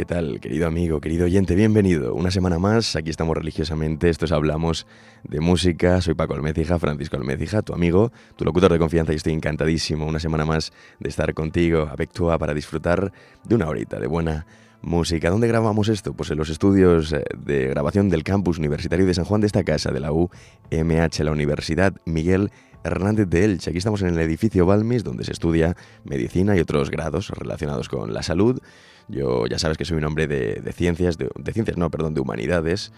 ¿Qué tal, querido amigo, querido oyente? Bienvenido. Una semana más, aquí estamos religiosamente, estos hablamos de música. Soy Paco Almecija, Francisco Almecija, tu amigo, tu locutor de confianza y estoy encantadísimo una semana más de estar contigo, a Bectua, para disfrutar de una horita de buena música. ¿Dónde grabamos esto? Pues en los estudios eh, de grabación del campus universitario de San Juan de esta casa, de la UMH, la Universidad Miguel Hernández de Elche. Aquí estamos en el edificio Balmis, donde se estudia medicina y otros grados relacionados con la salud. Yo ya sabes que soy un hombre de, ciencias, de, ciencias, no, perdón, de humanidades,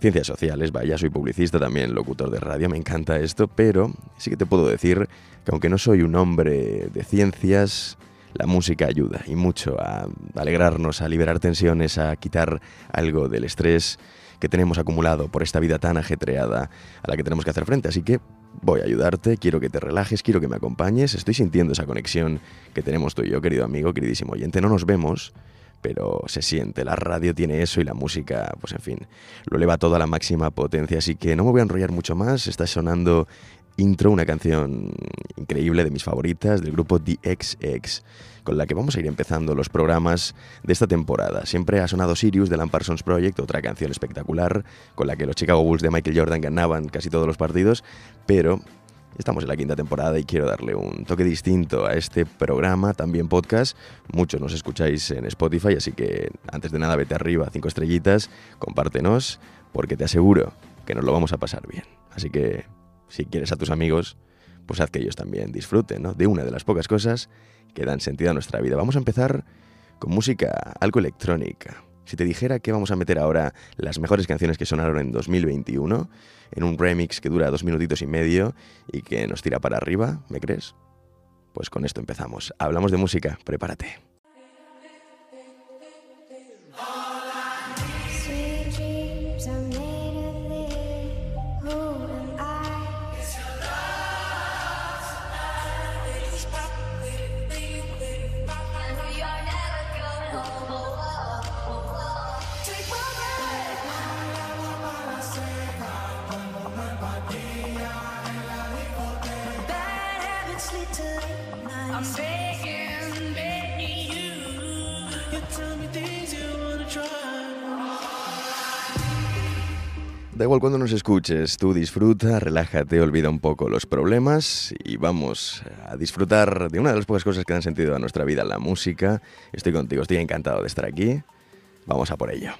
ciencias sociales, vaya, soy publicista también, locutor de radio, me encanta esto, pero sí que te puedo decir que aunque no soy un hombre de ciencias, la música ayuda y mucho a alegrarnos, a liberar tensiones, a quitar algo del estrés que tenemos acumulado por esta vida tan ajetreada a la que tenemos que hacer frente. Así que voy a ayudarte, quiero que te relajes, quiero que me acompañes, estoy sintiendo esa conexión que tenemos tú y yo, querido amigo, queridísimo oyente, no nos vemos, pero se siente, la radio tiene eso y la música, pues en fin, lo eleva todo a la máxima potencia, así que no me voy a enrollar mucho más, está sonando intro, una canción increíble de mis favoritas del grupo XX con la que vamos a ir empezando los programas de esta temporada. Siempre ha sonado Sirius de Lamparsons Project, otra canción espectacular, con la que los Chicago Bulls de Michael Jordan ganaban casi todos los partidos, pero Estamos en la quinta temporada y quiero darle un toque distinto a este programa, también podcast. Muchos nos escucháis en Spotify, así que antes de nada vete arriba, cinco estrellitas, compártenos, porque te aseguro que nos lo vamos a pasar bien. Así que si quieres a tus amigos, pues haz que ellos también disfruten de una de las pocas cosas que dan sentido a nuestra vida. Vamos a empezar con música algo electrónica. Si te dijera que vamos a meter ahora las mejores canciones que sonaron en 2021, en un remix que dura dos minutitos y medio y que nos tira para arriba, ¿me crees? Pues con esto empezamos. Hablamos de música, prepárate. Da igual cuando nos escuches, tú disfruta, relájate, olvida un poco los problemas y vamos a disfrutar de una de las pocas cosas que dan sentido a nuestra vida, la música. Estoy contigo, estoy encantado de estar aquí. Vamos a por ello.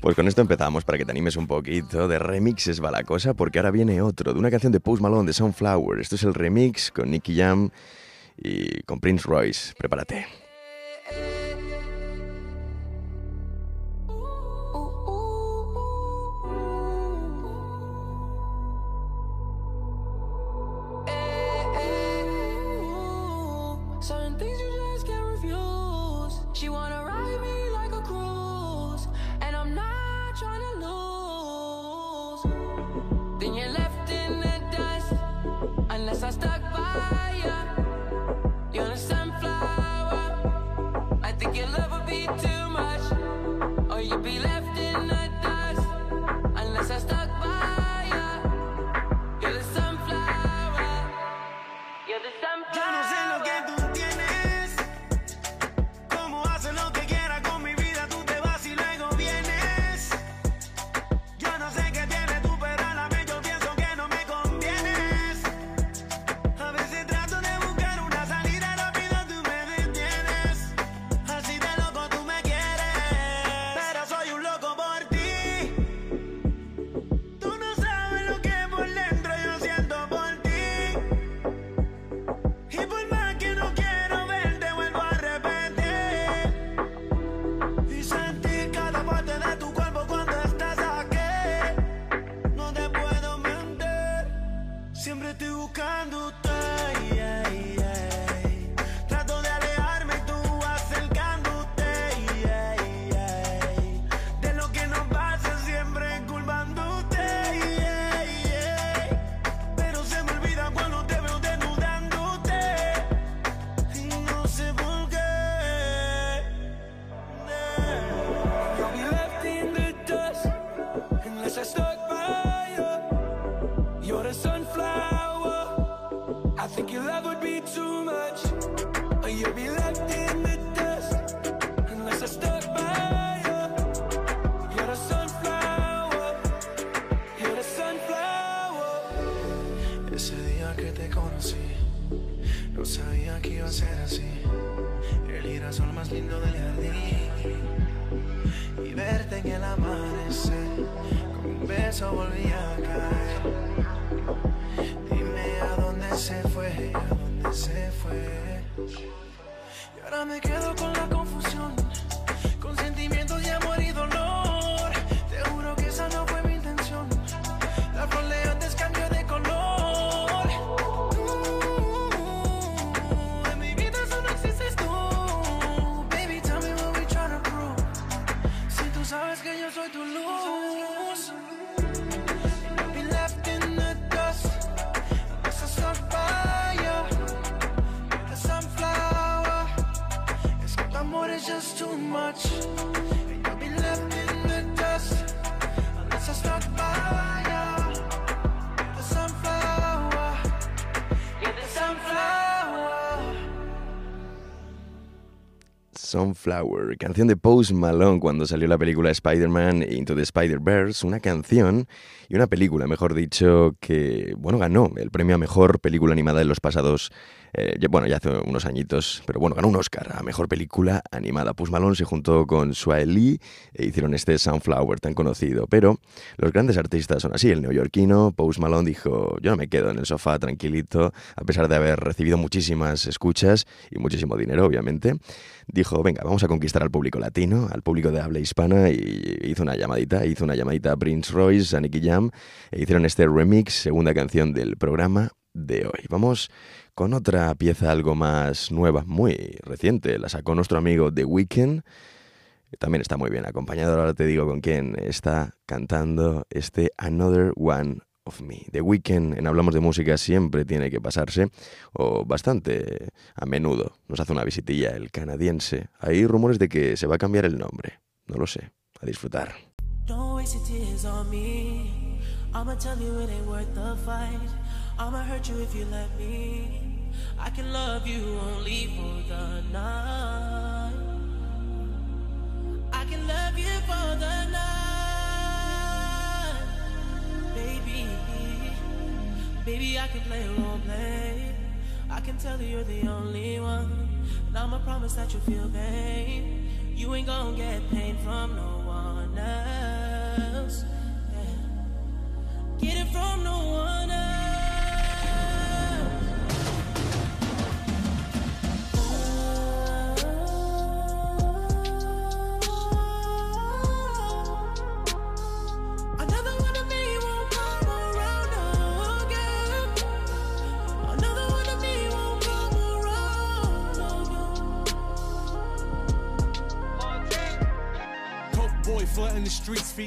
Pues con esto empezamos para que te animes un poquito. De remixes va la cosa, porque ahora viene otro, de una canción de Post Malone, de Sunflower. Esto es el remix con Nicky Jam y con Prince Royce. Prepárate. Sunflower, canción de Post Malone cuando salió la película Spider-Man Into the Spider-Verse, una canción y una película, mejor dicho, que bueno, ganó el premio a mejor película animada en los pasados eh, bueno, ya hace unos añitos, pero bueno, ganó un Oscar a Mejor Película Animada. Push Malone se juntó con Lee e hicieron este Sunflower tan conocido. Pero los grandes artistas son así. El neoyorquino Post Malone dijo, yo no me quedo en el sofá tranquilito, a pesar de haber recibido muchísimas escuchas y muchísimo dinero, obviamente. Dijo, venga, vamos a conquistar al público latino, al público de habla hispana, y hizo una llamadita, hizo una llamadita a Prince Royce, a Nicky Jam, e hicieron este remix, segunda canción del programa de hoy. Vamos con otra pieza algo más nueva, muy reciente. La sacó nuestro amigo The Weeknd. También está muy bien acompañado. Ahora te digo con quién está cantando este Another One of Me. The Weeknd en Hablamos de Música siempre tiene que pasarse, o bastante a menudo. Nos hace una visitilla el canadiense. Hay rumores de que se va a cambiar el nombre. No lo sé. A disfrutar. Hurt you if you let me. I can love you only for the night. I can love you for the night, baby. Baby, I can play role play. I can tell you you're the only one, and I'ma promise that you'll feel pain. You ain't gonna get pain from no one else. Yeah. Get it from no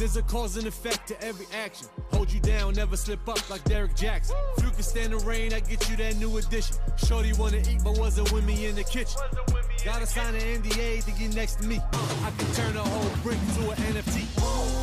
There's a cause and effect to every action. Hold you down, never slip up like Derek Jackson. If you can stand the rain, I get you that new addition. Shorty wanna eat, but wasn't with me in the kitchen. Gotta sign an NDA to get next to me. I can turn a whole brick to an NFT.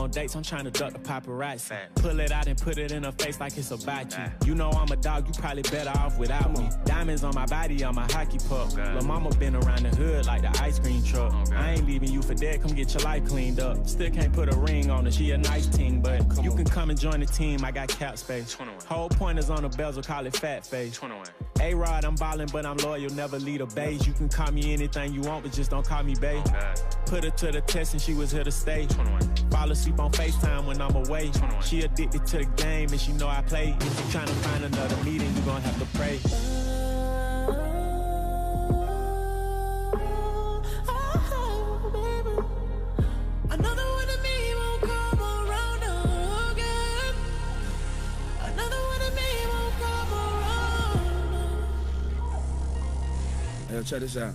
On dates, I'm trying to duck the paparazzi. Pull it out and put it in her face like it's about you. You know I'm a dog, you probably better off without me. Diamonds on my body, on my hockey puck. Lil' mama been around the hood like the ice cream truck. I ain't leaving you for dead, come get your life cleaned up. Still can't put a ring on her, she a nice team, but you can come and join the team, I got cap space. Whole point is on the bezel, call it fat face. A-Rod, I'm ballin', but I'm loyal, never lead a beige. You can call me anything you want, but just don't call me babe. Put her to the test and she was here to stay. Fall asleep on FaceTime when I'm away. She addicted to the game and she know I play. If you tryna find another meeting, you gon' have to pray. Oh, oh, another one of me won't come around again. Another one of me won't come around. Hey, yo, check this out.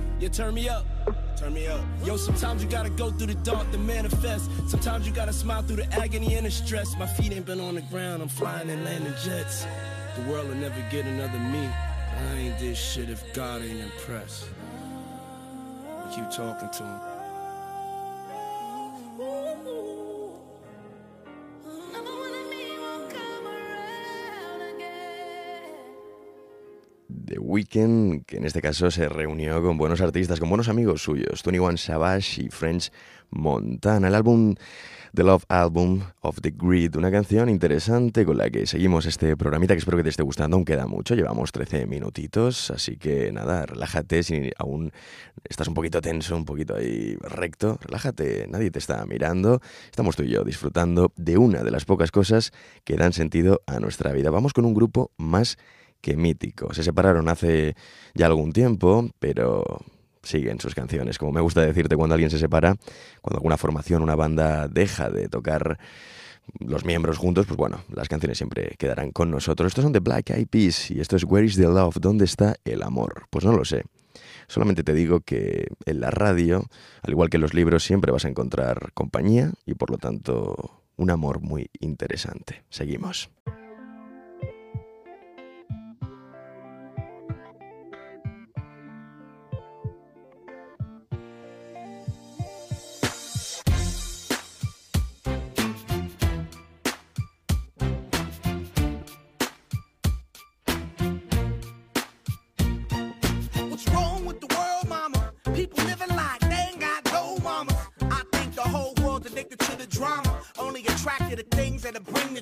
You turn me up. Turn me up. Yo, sometimes you gotta go through the dark to manifest. Sometimes you gotta smile through the agony and the stress. My feet ain't been on the ground, I'm flying and landing jets. The world will never get another me. I ain't this shit if God ain't impressed. Keep talking to him. The Weeknd, que en este caso se reunió con buenos artistas, con buenos amigos suyos, 21 Savage y French Montana. El álbum The Love Album of the Grid, una canción interesante con la que seguimos este programita que espero que te esté gustando, aún queda mucho, llevamos 13 minutitos, así que nada, relájate si aún estás un poquito tenso, un poquito ahí recto, relájate, nadie te está mirando, estamos tú y yo disfrutando de una de las pocas cosas que dan sentido a nuestra vida. Vamos con un grupo más que mítico. Se separaron hace ya algún tiempo, pero siguen sus canciones. Como me gusta decirte cuando alguien se separa, cuando alguna formación, una banda deja de tocar los miembros juntos, pues bueno, las canciones siempre quedarán con nosotros. Estos son de Black Eyed Peas y esto es Where is the Love? ¿Dónde está el amor? Pues no lo sé. Solamente te digo que en la radio, al igual que en los libros, siempre vas a encontrar compañía y por lo tanto un amor muy interesante. Seguimos.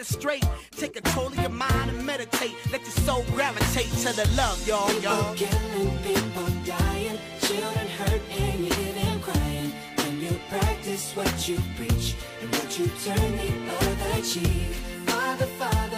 it straight. Take control of your mind and meditate. Let your soul gravitate to the love, y'all, y'all. People killing, people dying, children hurt and you hear them crying. When you practice what you preach and what you turn the other cheek. Father, Father, Father,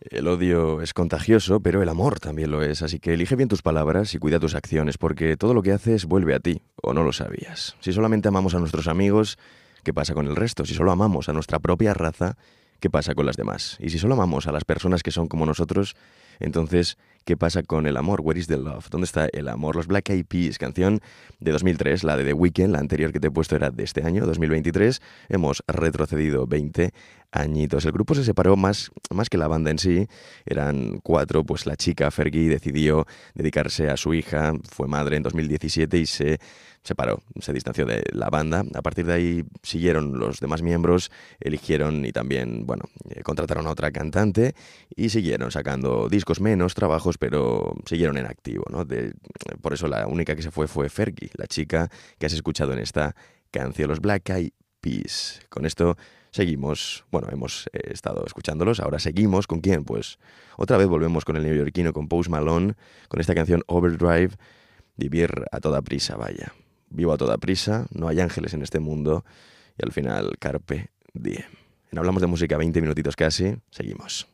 El odio es contagioso, pero el amor también lo es, así que elige bien tus palabras y cuida tus acciones, porque todo lo que haces vuelve a ti, o no lo sabías. Si solamente amamos a nuestros amigos, ¿qué pasa con el resto? Si solo amamos a nuestra propia raza, ¿qué pasa con las demás? Y si solo amamos a las personas que son como nosotros, entonces, ¿qué pasa con el amor? Where is the love? ¿Dónde está el amor? Los Black Eyed Peas, canción de 2003, la de The Weeknd, la anterior que te he puesto era de este año, 2023. Hemos retrocedido 20 añitos. El grupo se separó más, más que la banda en sí, eran cuatro, pues la chica Fergie decidió dedicarse a su hija, fue madre en 2017 y se separó, se distanció de la banda. A partir de ahí siguieron los demás miembros, eligieron y también, bueno, eh, contrataron a otra cantante y siguieron sacando discos menos, trabajos, pero siguieron en activo, ¿no? Por eso la única que se fue fue Fergie, la chica que has escuchado en esta canción, los Black Eyed Peas. Con esto seguimos, bueno, hemos eh, estado escuchándolos, ahora seguimos, ¿con quién? Pues otra vez volvemos con el neoyorquino, con Post Malone, con esta canción Overdrive, vivir a toda prisa, vaya. Vivo a toda prisa, no hay ángeles en este mundo y al final carpe diem. Hablamos de Música 20 minutitos casi, seguimos.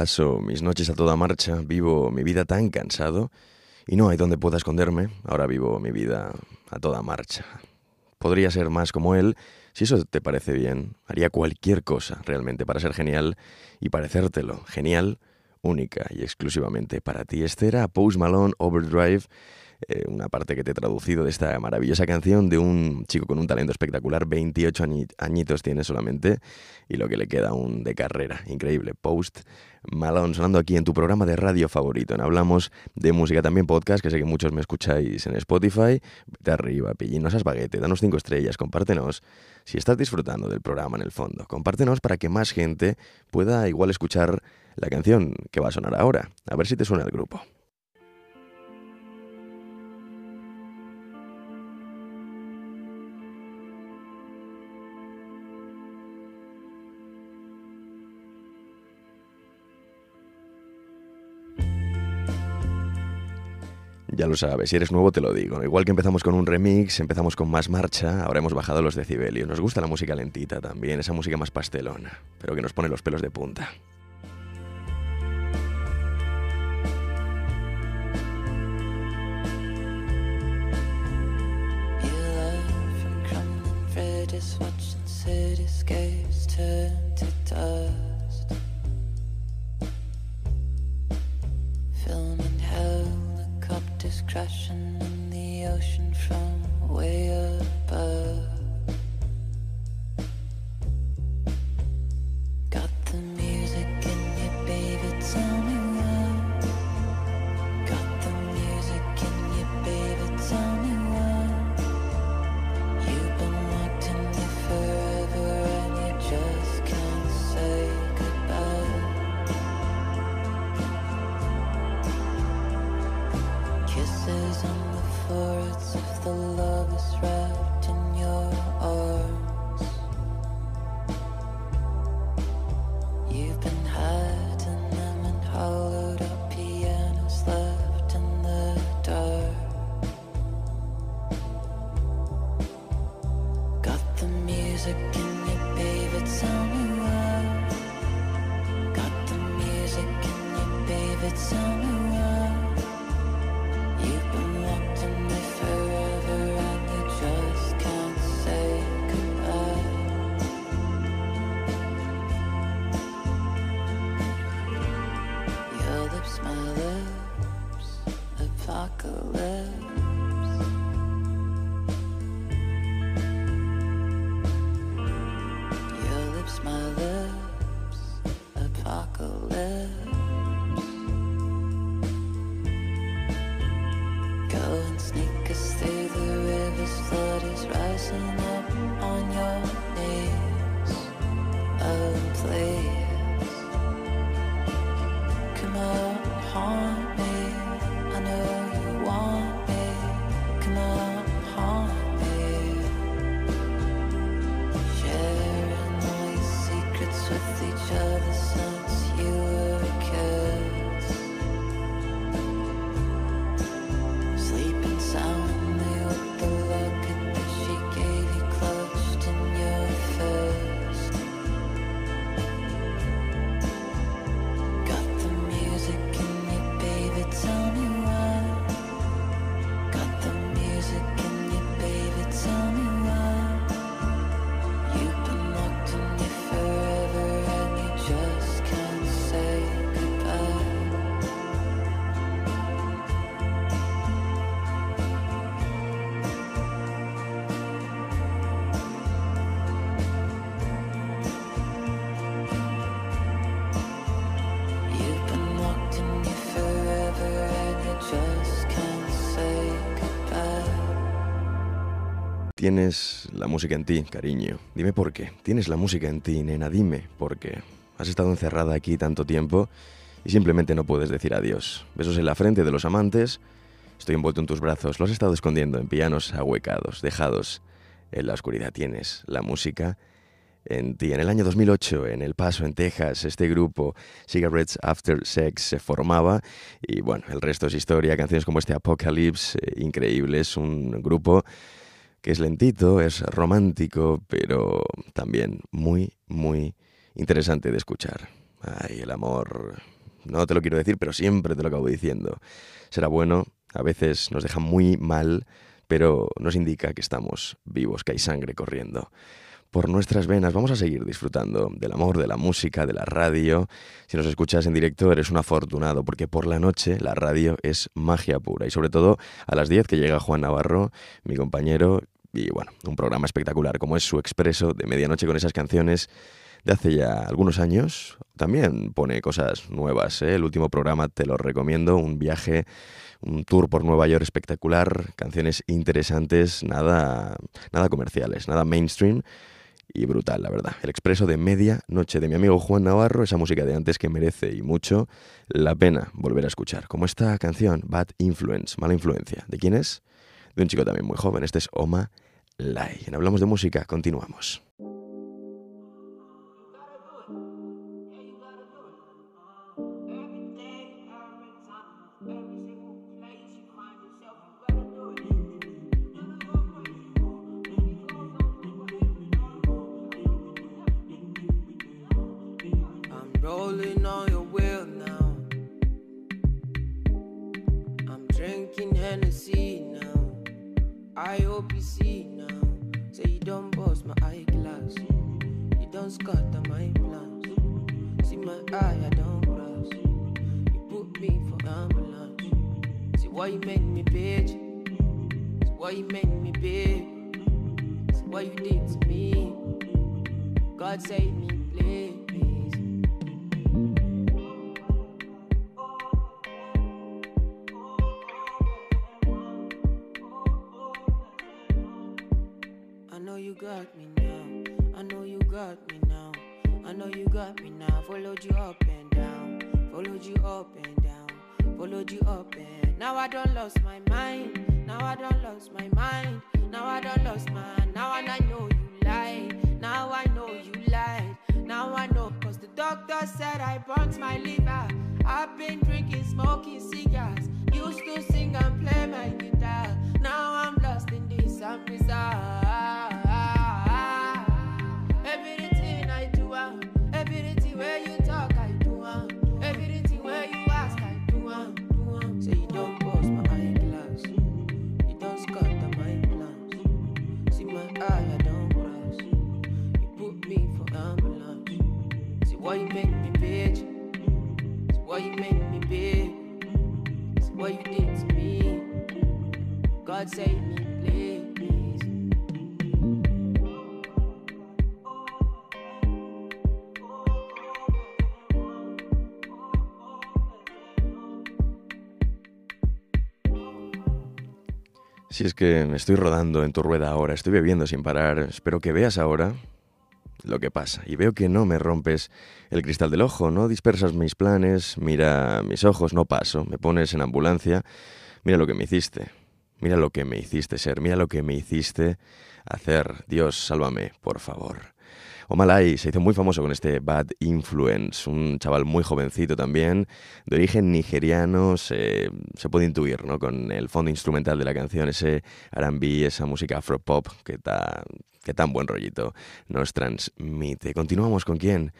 Paso mis noches a toda marcha, vivo mi vida tan cansado y no hay donde pueda esconderme, ahora vivo mi vida a toda marcha. Podría ser más como él, si eso te parece bien, haría cualquier cosa realmente para ser genial y parecértelo, genial, única y exclusivamente para ti. Este era Post Malone Overdrive eh, una parte que te he traducido de esta maravillosa canción de un chico con un talento espectacular, 28 añitos tiene solamente, y lo que le queda aún de carrera, increíble. Post Malone sonando aquí en tu programa de radio favorito. En Hablamos de música, también podcast, que sé que muchos me escucháis en Spotify. Vete arriba, pillinos a baguete, danos cinco estrellas, compártenos. Si estás disfrutando del programa en el fondo, compártenos para que más gente pueda igual escuchar la canción que va a sonar ahora. A ver si te suena el grupo. Ya lo sabes, si eres nuevo te lo digo. Igual que empezamos con un remix, empezamos con más marcha, ahora hemos bajado los decibelios. Nos gusta la música lentita también, esa música más pastelona, pero que nos pone los pelos de punta. Crashing in the ocean from way above. It's song Tienes la música en ti, cariño. Dime por qué. Tienes la música en ti, nena. Dime por qué. Has estado encerrada aquí tanto tiempo y simplemente no puedes decir adiós. Besos en la frente de los amantes. Estoy envuelto en tus brazos. Lo has estado escondiendo en pianos ahuecados, dejados en la oscuridad. Tienes la música en ti. En el año 2008, en El Paso, en Texas, este grupo Cigarettes After Sex se formaba y bueno, el resto es historia. Canciones como este Apocalypse, eh, increíbles. Un grupo que es lentito, es romántico, pero también muy, muy interesante de escuchar. Ay, el amor. No te lo quiero decir, pero siempre te lo acabo diciendo. Será bueno, a veces nos deja muy mal, pero nos indica que estamos vivos, que hay sangre corriendo por nuestras venas. Vamos a seguir disfrutando del amor, de la música, de la radio. Si nos escuchas en directo eres un afortunado porque por la noche la radio es magia pura y sobre todo a las 10 que llega Juan Navarro, mi compañero, y bueno, un programa espectacular como es su expreso de medianoche con esas canciones de hace ya algunos años. También pone cosas nuevas. ¿eh? El último programa te lo recomiendo, un viaje, un tour por Nueva York espectacular, canciones interesantes, nada, nada comerciales, nada mainstream y brutal, la verdad. El expreso de media noche de mi amigo Juan Navarro, esa música de antes que merece y mucho la pena volver a escuchar. Como esta canción, Bad Influence, mala influencia. ¿De quién es? De un chico también muy joven. Este es Oma Lai. En Hablamos de Música, continuamos. Rolling on your wheel now. I'm drinking Hennessy now. I hope you see now. Say you don't bust my eyeglass. You don't scatter my plans. See my eye, I don't cross. You put me for ambulance. See why you make me bitch. See why you make me bitch. See what you did to me. God save me, please. I don't lost my Si es que me estoy rodando en tu rueda ahora, estoy bebiendo sin parar, espero que veas ahora lo que pasa. Y veo que no me rompes el cristal del ojo, no dispersas mis planes, mira mis ojos, no paso, me pones en ambulancia, mira lo que me hiciste, mira lo que me hiciste ser, mira lo que me hiciste hacer. Dios, sálvame, por favor. Omalai se hizo muy famoso con este Bad Influence, un chaval muy jovencito también, de origen nigeriano, se, se puede intuir, ¿no? Con el fondo instrumental de la canción, ese R&B, esa música afropop que, ta, que tan buen rollito nos transmite. Continuamos con quién?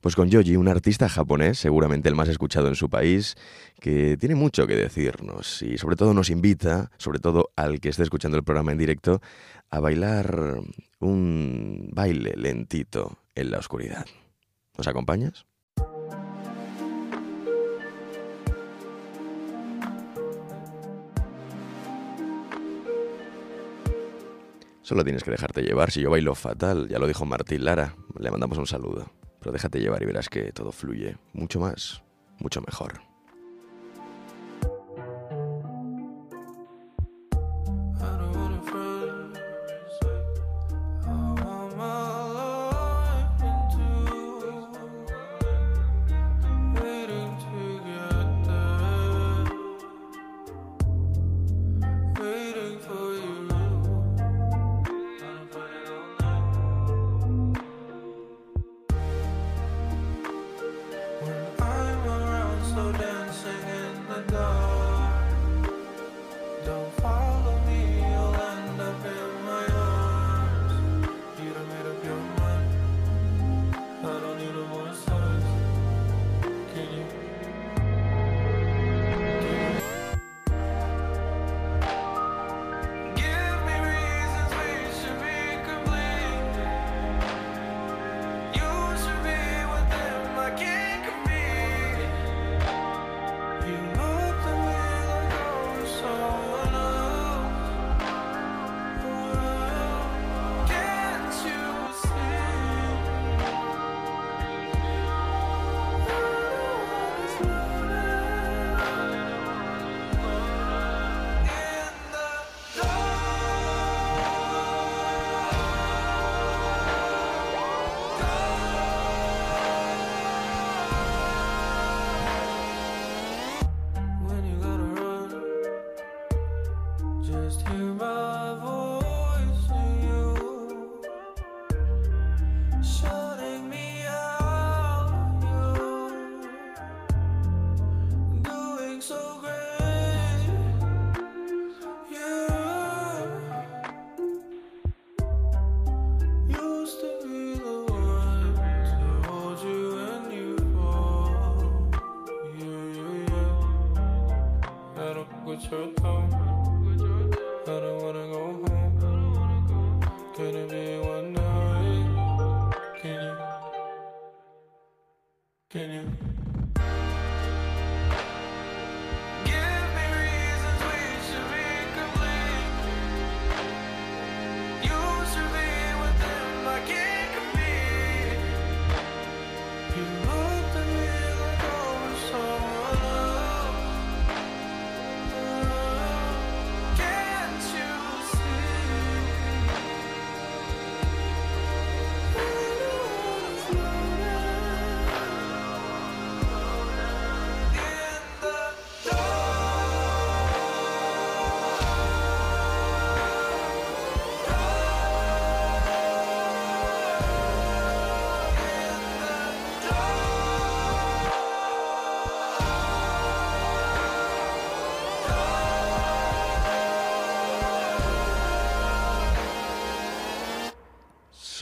Pues con Yoji, un artista japonés, seguramente el más escuchado en su país, que tiene mucho que decirnos y sobre todo nos invita, sobre todo al que esté escuchando el programa en directo, a bailar un baile lentito en la oscuridad. ¿Nos acompañas? Solo tienes que dejarte llevar. Si yo bailo fatal, ya lo dijo Martín Lara, le mandamos un saludo. Pero déjate llevar y verás que todo fluye mucho más, mucho mejor.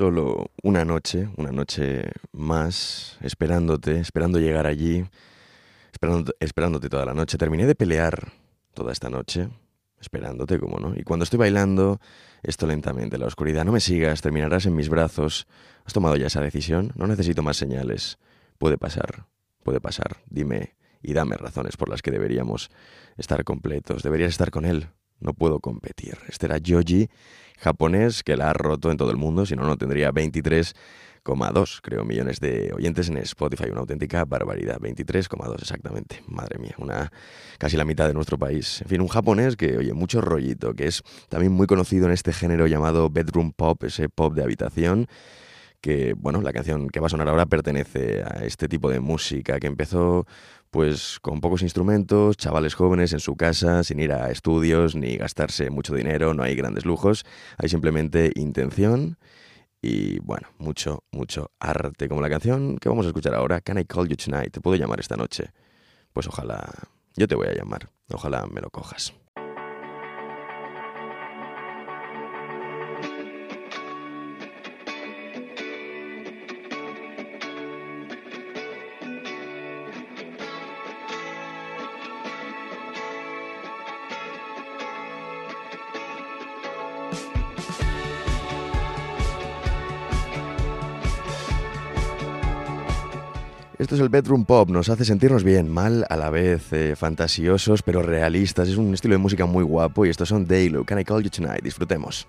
Solo una noche, una noche más, esperándote, esperando llegar allí, esperándote toda la noche. Terminé de pelear toda esta noche, esperándote, como no. Y cuando estoy bailando, esto lentamente, la oscuridad, no me sigas, terminarás en mis brazos. ¿Has tomado ya esa decisión? No necesito más señales. Puede pasar, puede pasar. Dime y dame razones por las que deberíamos estar completos. Deberías estar con él. No puedo competir. Este era Joji, japonés, que la ha roto en todo el mundo, si no, no tendría 23,2, creo, millones de oyentes en Spotify. Una auténtica barbaridad. 23,2 exactamente. Madre mía, una casi la mitad de nuestro país. En fin, un japonés que, oye, mucho rollito, que es también muy conocido en este género llamado bedroom pop, ese pop de habitación que, bueno, la canción que va a sonar ahora pertenece a este tipo de música que empezó pues con pocos instrumentos, chavales jóvenes en su casa, sin ir a estudios ni gastarse mucho dinero, no hay grandes lujos, hay simplemente intención y bueno, mucho, mucho arte, como la canción que vamos a escuchar ahora, Can I Call You Tonight? ¿Te puedo llamar esta noche? Pues ojalá, yo te voy a llamar, ojalá me lo cojas. Esto es el bedroom pop, nos hace sentirnos bien, mal a la vez, eh, fantasiosos pero realistas. Es un estilo de música muy guapo y estos son Daylo, Can I Call You Tonight? Disfrutemos.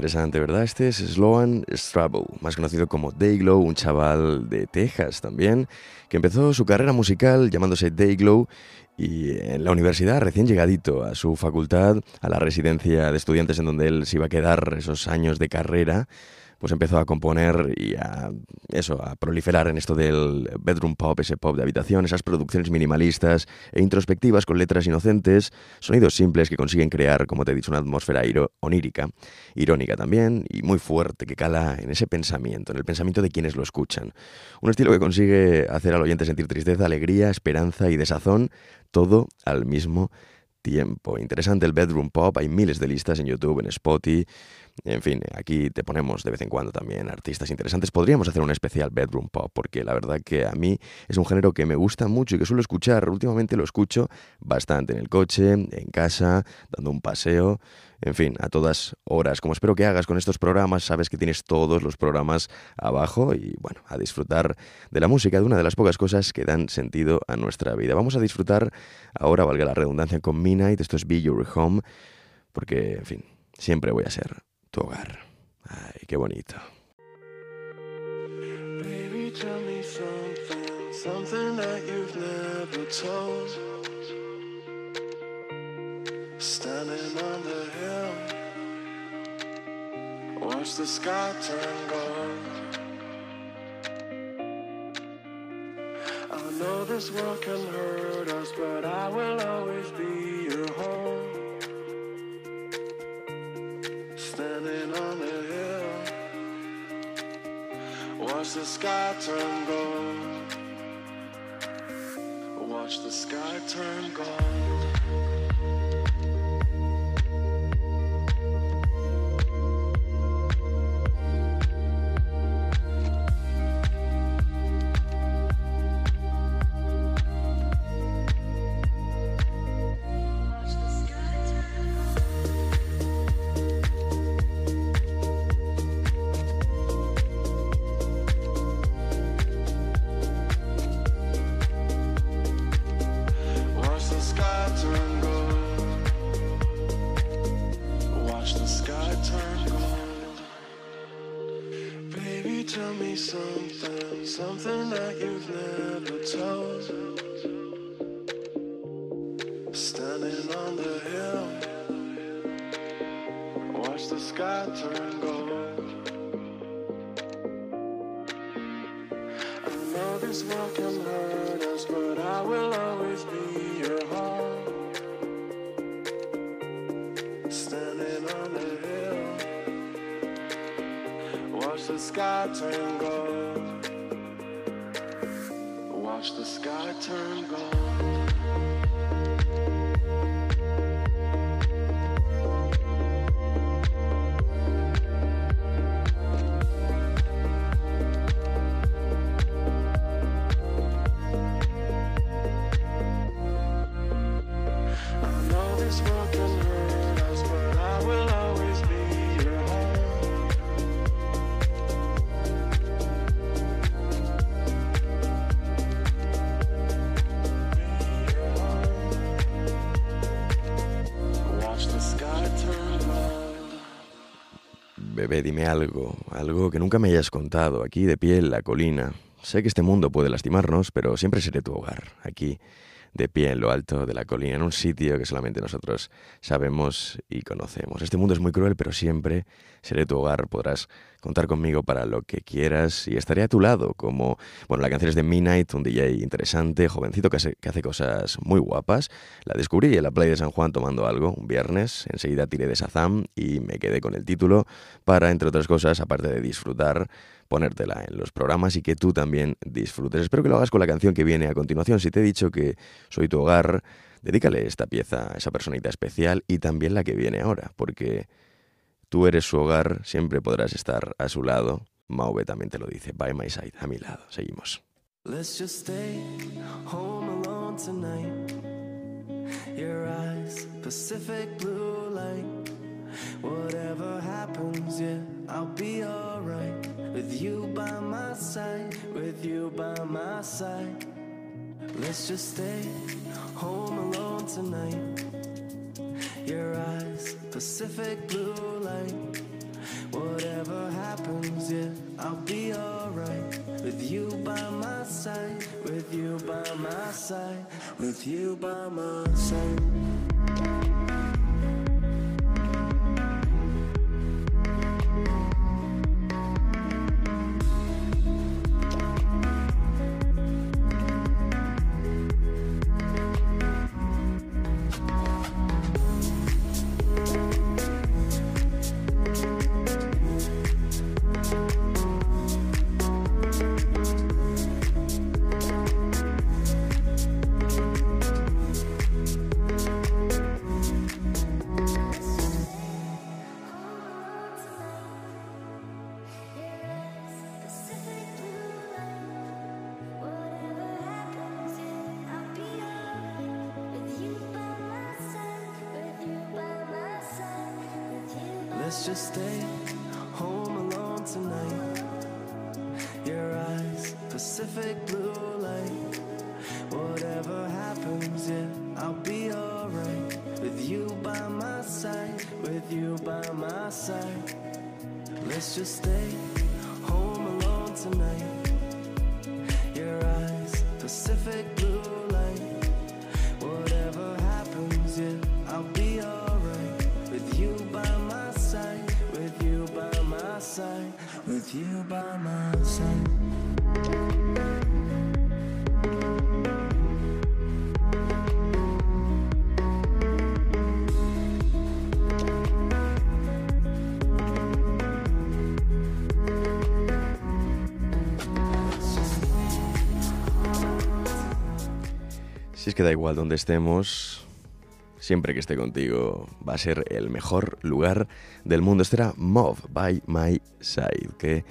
Interesante, ¿verdad? Este es Sloan Strabo, más conocido como Dayglow, un chaval de Texas también, que empezó su carrera musical llamándose Dayglow y en la universidad, recién llegadito a su facultad, a la residencia de estudiantes en donde él se iba a quedar esos años de carrera, pues empezó a componer y a eso, a proliferar en esto del bedroom pop, ese pop de habitación, esas producciones minimalistas e introspectivas con letras inocentes, sonidos simples que consiguen crear, como te he dicho, una atmósfera onírica, irónica también y muy fuerte que cala en ese pensamiento, en el pensamiento de quienes lo escuchan. Un estilo que consigue hacer al oyente sentir tristeza, alegría, esperanza y desazón, todo al mismo tiempo. Interesante el bedroom pop, hay miles de listas en YouTube, en Spotify. En fin, aquí te ponemos de vez en cuando también artistas interesantes. Podríamos hacer un especial bedroom pop, porque la verdad que a mí es un género que me gusta mucho y que suelo escuchar. Últimamente lo escucho bastante en el coche, en casa, dando un paseo. En fin, a todas horas. Como espero que hagas con estos programas, sabes que tienes todos los programas abajo y bueno, a disfrutar de la música, de una de las pocas cosas que dan sentido a nuestra vida. Vamos a disfrutar ahora, valga la redundancia, con Midnight. Esto es Be Your Home, porque, en fin, siempre voy a ser tu hogar. Ay, qué bonito. Baby, tell me something, something that you've never told. Standing on the hill, watch the sky turn gold. I know this world can hurt us, but I will always be Watch the sky turn gold. Watch the sky turn gold. Dime algo, algo que nunca me hayas contado, aquí de pie en la colina. Sé que este mundo puede lastimarnos, pero siempre seré tu hogar, aquí, de pie en lo alto de la colina, en un sitio que solamente nosotros sabemos y conocemos. Este mundo es muy cruel, pero siempre seré tu hogar, podrás contar conmigo para lo que quieras y estaré a tu lado, como, bueno, la canción es de Midnight, un DJ interesante, jovencito que hace, que hace cosas muy guapas. La descubrí en la playa de San Juan tomando algo un viernes, enseguida tiré de Sazam y me quedé con el título para, entre otras cosas, aparte de disfrutar, ponértela en los programas y que tú también disfrutes. Espero que lo hagas con la canción que viene a continuación. Si te he dicho que soy tu hogar, dedícale esta pieza a esa personita especial y también la que viene ahora, porque tú eres su hogar, siempre podrás estar a su lado. Maube también te lo dice, by my side, a mi lado. Seguimos. Let's just stay home alone tonight. Your eyes, Pacific blue light. Whatever happens, yeah, I'll be alright. With you by my side, with you by my side. Let's just stay home alone tonight. Your eyes, Pacific blue light. Whatever happens, yeah, I'll be alright. With you by my side, with you by my side. With you by my side. Si es que da igual donde estemos, siempre que esté contigo va a ser el mejor lugar del mundo. Este era Move by My Side. Qué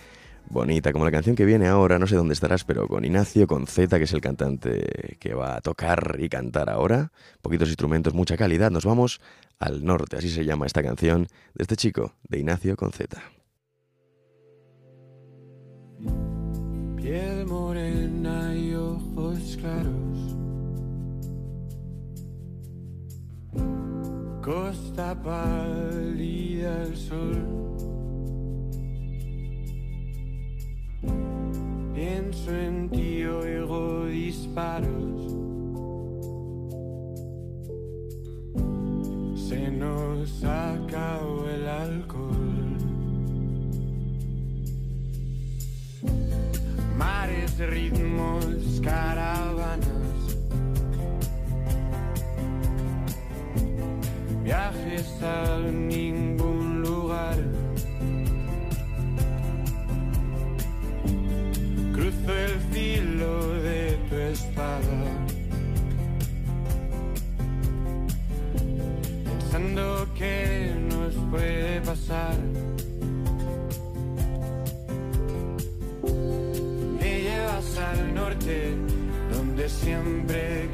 bonita, como la canción que viene ahora, no sé dónde estarás, pero con Ignacio, con Z, que es el cantante que va a tocar y cantar ahora. Poquitos instrumentos, mucha calidad. Nos vamos al norte, así se llama esta canción de este chico, de Ignacio con Z. Piel morena y ojos claros. Costa pálida al sol. Pienso en ti, oigo disparos. Se nos acabó el alcohol. Mares, ritmos, caravanas. Viajes a ningún lugar. Cruzo el filo de tu espada. Pensando que nos puede pasar. Me llevas al norte, donde siempre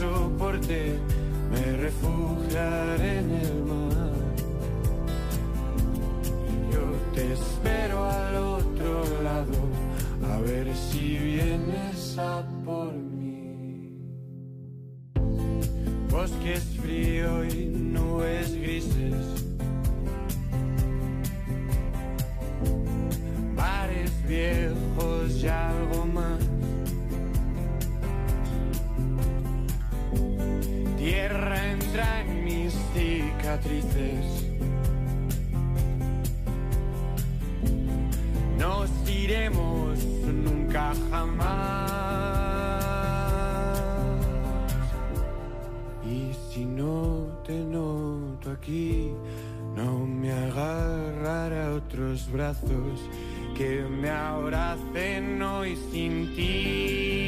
soporte, me refugiaré en el mar. Yo te espero al otro lado, a ver si vienes a por mí. Bosques frío y nubes grises. Viejos y cicatrices. Nos iremos nunca jamás. Y si no te noto aquí, no me agarraré a otros brazos que me abracen hoy sin ti.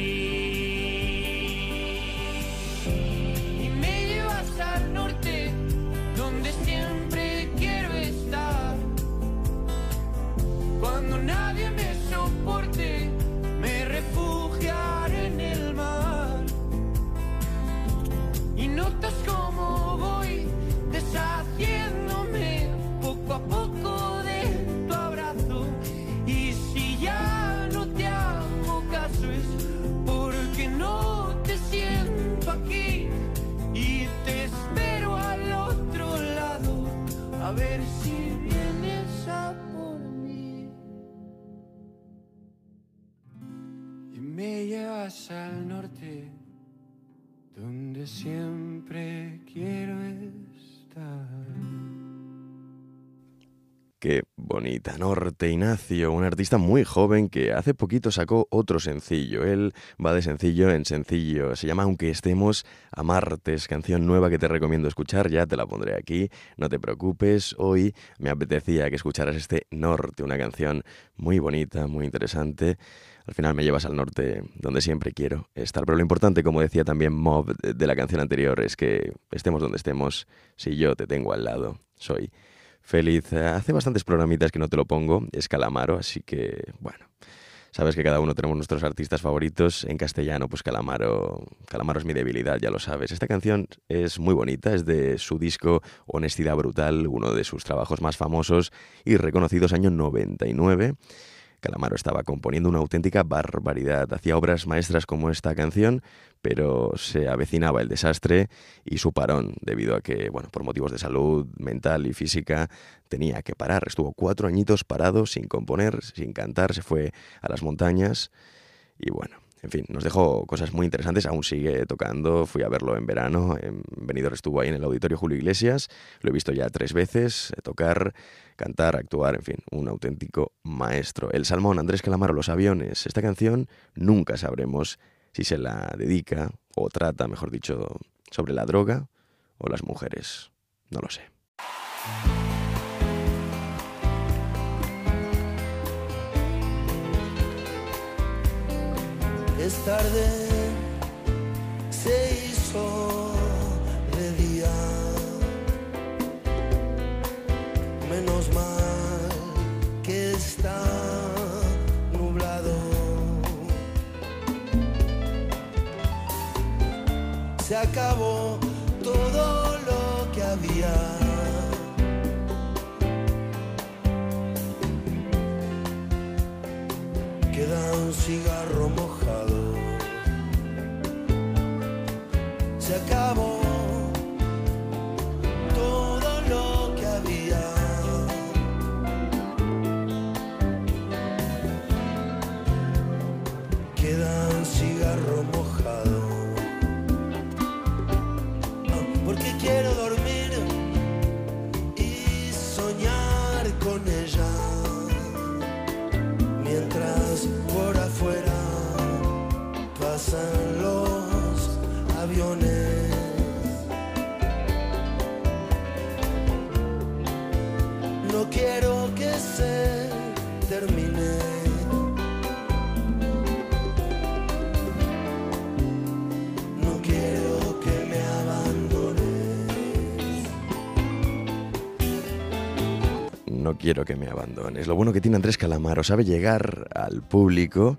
Al norte, donde siempre quiero bonita. Norte Ignacio, un artista muy joven que hace poquito sacó otro sencillo. Él va de sencillo en sencillo. Se llama Aunque estemos a martes, canción nueva que te recomiendo escuchar. Ya te la pondré aquí. No te preocupes. Hoy me apetecía que escucharas este Norte, una canción muy bonita, muy interesante. Al final me llevas al norte donde siempre quiero estar. Pero lo importante, como decía también Mob de la canción anterior, es que estemos donde estemos, si yo te tengo al lado, soy feliz. Hace bastantes programitas que no te lo pongo, es Calamaro, así que bueno. Sabes que cada uno tenemos nuestros artistas favoritos. En castellano, pues Calamaro, Calamaro es mi debilidad, ya lo sabes. Esta canción es muy bonita, es de su disco Honestidad Brutal, uno de sus trabajos más famosos y reconocidos, año 99. Calamaro estaba componiendo una auténtica barbaridad. Hacía obras maestras como esta canción, pero se avecinaba el desastre y su parón, debido a que, bueno, por motivos de salud mental y física, tenía que parar. Estuvo cuatro añitos parado, sin componer, sin cantar, se fue a las montañas y bueno. En fin, nos dejó cosas muy interesantes, aún sigue tocando, fui a verlo en verano, en estuvo ahí en el Auditorio Julio Iglesias, lo he visto ya tres veces, tocar, cantar, actuar, en fin, un auténtico maestro. El Salmón, Andrés Calamaro, Los Aviones, esta canción nunca sabremos si se la dedica o trata, mejor dicho, sobre la droga o las mujeres, no lo sé. Es tarde, se hizo de día. Menos mal que está nublado. Se acabó Se acabó quiero que me abandones. Lo bueno que tiene Andrés Calamaro, sabe llegar al público,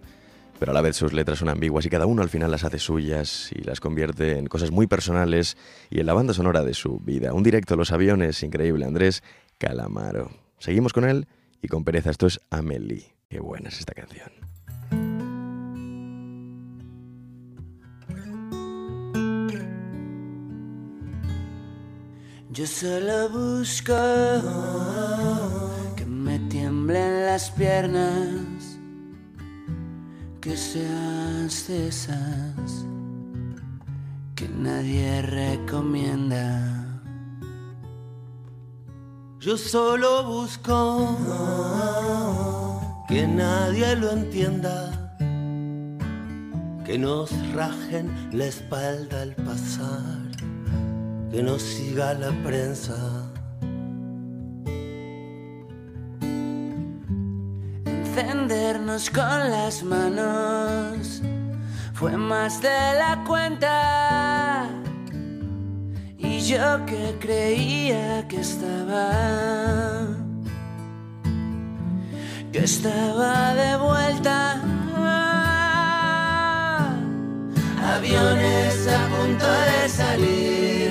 pero a la vez sus letras son ambiguas y cada uno al final las hace suyas y las convierte en cosas muy personales y en la banda sonora de su vida. Un directo a los aviones, increíble, Andrés Calamaro. Seguimos con él y con pereza. Esto es Amelie. Qué buena es esta canción. Yo solo busco tiemblen las piernas, que seas de esas que nadie recomienda. Yo solo busco que nadie lo entienda, que nos rajen la espalda al pasar, que nos siga la prensa. Con las manos fue más de la cuenta. Y yo que creía que estaba, que estaba de vuelta. Aviones a punto de salir,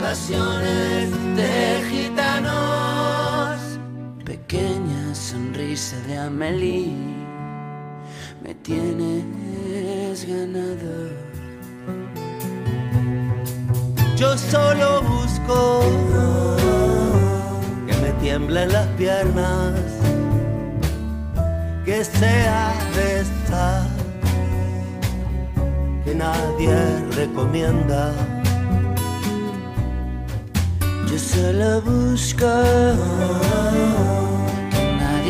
pasiones de gitanos, pequeña sonrisa de Amelie, me tienes ganado. Yo solo busco piernas, que sea de esta que nadie recomienda. Yo solo busco que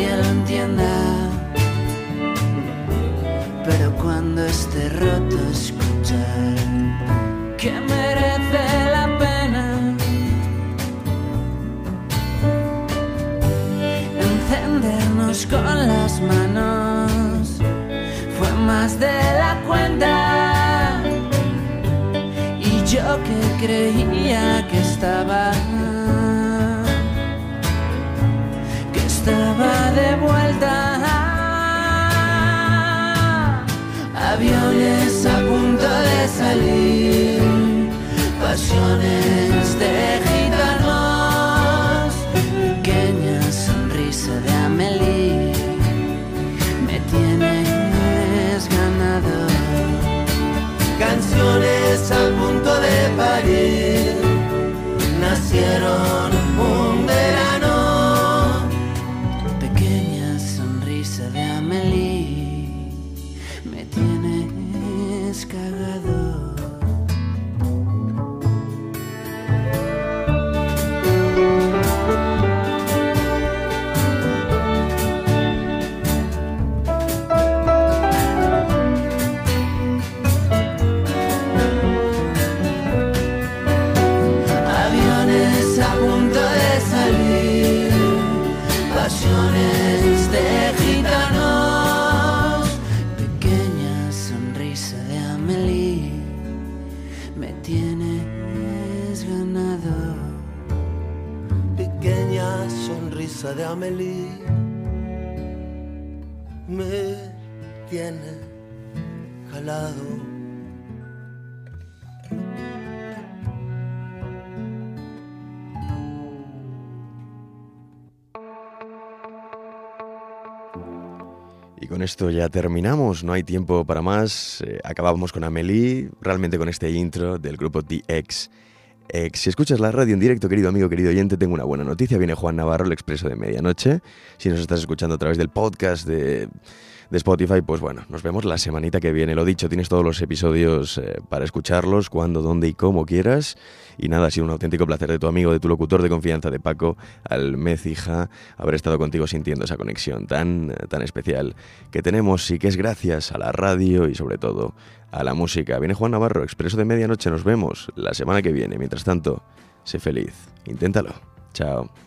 nadie lo entienda. Pero cuando esté roto escuchar que merece la pena encendernos con las manos fue más de la cuenta y yo que creía que estaba estaba de vuelta. Aviones a punto de salir pasiones de gitanos pequeña sonrisa de Amelie Amelie me tiene jalado Y con esto ya terminamos, no hay tiempo para más. Eh, acabamos con Amelie, realmente con este intro del grupo DX. Ex. Si escuchas la radio en directo, querido amigo, querido oyente, tengo una buena noticia. Viene Juan Navarro, el expreso de medianoche. Si nos estás escuchando a través del podcast de, de Spotify, pues bueno, nos vemos la semanita que viene. Lo dicho, tienes todos los episodios eh, para escucharlos cuando, dónde y cómo quieras. Y nada, ha sido un auténtico placer de tu amigo, de tu locutor de confianza, de Paco Almecija, haber estado contigo sintiendo esa conexión tan, tan especial que tenemos y que es gracias a la radio y sobre todo a la música. Viene Juan Navarro, expreso de medianoche. Nos vemos la semana que viene. Mientras tanto, sé feliz. Inténtalo. Chao.